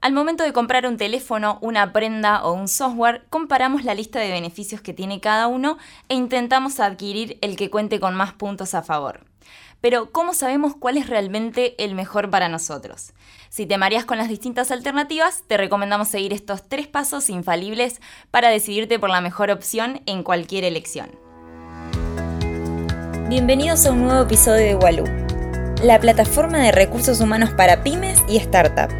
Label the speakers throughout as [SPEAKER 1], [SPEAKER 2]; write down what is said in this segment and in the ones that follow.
[SPEAKER 1] Al momento de comprar un teléfono, una prenda o un software, comparamos la lista de beneficios que tiene cada uno e intentamos adquirir el que cuente con más puntos a favor. Pero, ¿cómo sabemos cuál es realmente el mejor para nosotros? Si te mareas con las distintas alternativas, te recomendamos seguir estos tres pasos infalibles para decidirte por la mejor opción en cualquier elección.
[SPEAKER 2] Bienvenidos a un nuevo episodio de Waloo, la plataforma de recursos humanos para pymes y startups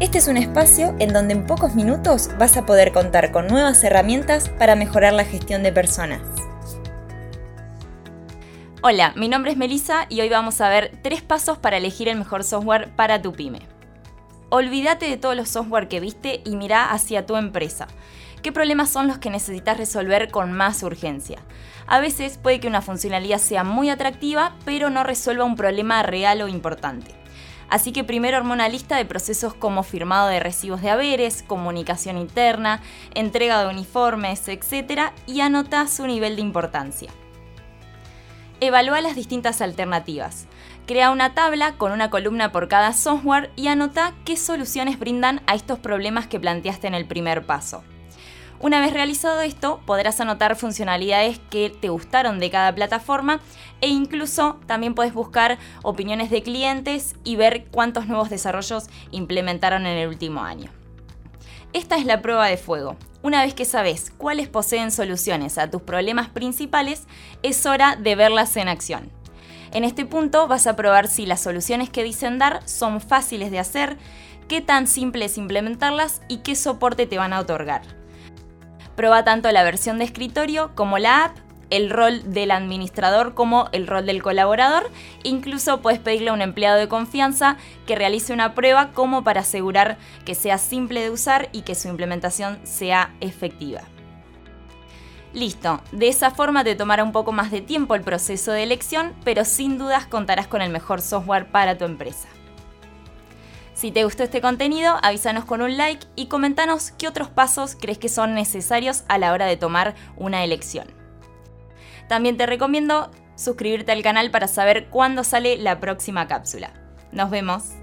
[SPEAKER 2] este es un espacio en donde en pocos minutos vas a poder contar con nuevas herramientas para mejorar la gestión de personas.
[SPEAKER 1] Hola, mi nombre es Melissa y hoy vamos a ver tres pasos para elegir el mejor software para tu pyme. Olvídate de todos los software que viste y mira hacia tu empresa. ¿Qué problemas son los que necesitas resolver con más urgencia? A veces puede que una funcionalidad sea muy atractiva, pero no resuelva un problema real o importante. Así que primero armó una lista de procesos como firmado de recibos de haberes, comunicación interna, entrega de uniformes, etc. y anota su nivel de importancia. Evalúa las distintas alternativas. Crea una tabla con una columna por cada software y anota qué soluciones brindan a estos problemas que planteaste en el primer paso. Una vez realizado esto, podrás anotar funcionalidades que te gustaron de cada plataforma e incluso también puedes buscar opiniones de clientes y ver cuántos nuevos desarrollos implementaron en el último año. Esta es la prueba de fuego. Una vez que sabes cuáles poseen soluciones a tus problemas principales, es hora de verlas en acción. En este punto vas a probar si las soluciones que dicen dar son fáciles de hacer, qué tan simple es implementarlas y qué soporte te van a otorgar. Prueba tanto la versión de escritorio como la app, el rol del administrador como el rol del colaborador. Incluso puedes pedirle a un empleado de confianza que realice una prueba como para asegurar que sea simple de usar y que su implementación sea efectiva. Listo, de esa forma te tomará un poco más de tiempo el proceso de elección, pero sin dudas contarás con el mejor software para tu empresa. Si te gustó este contenido, avísanos con un like y comentanos qué otros pasos crees que son necesarios a la hora de tomar una elección. También te recomiendo suscribirte al canal para saber cuándo sale la próxima cápsula. Nos vemos.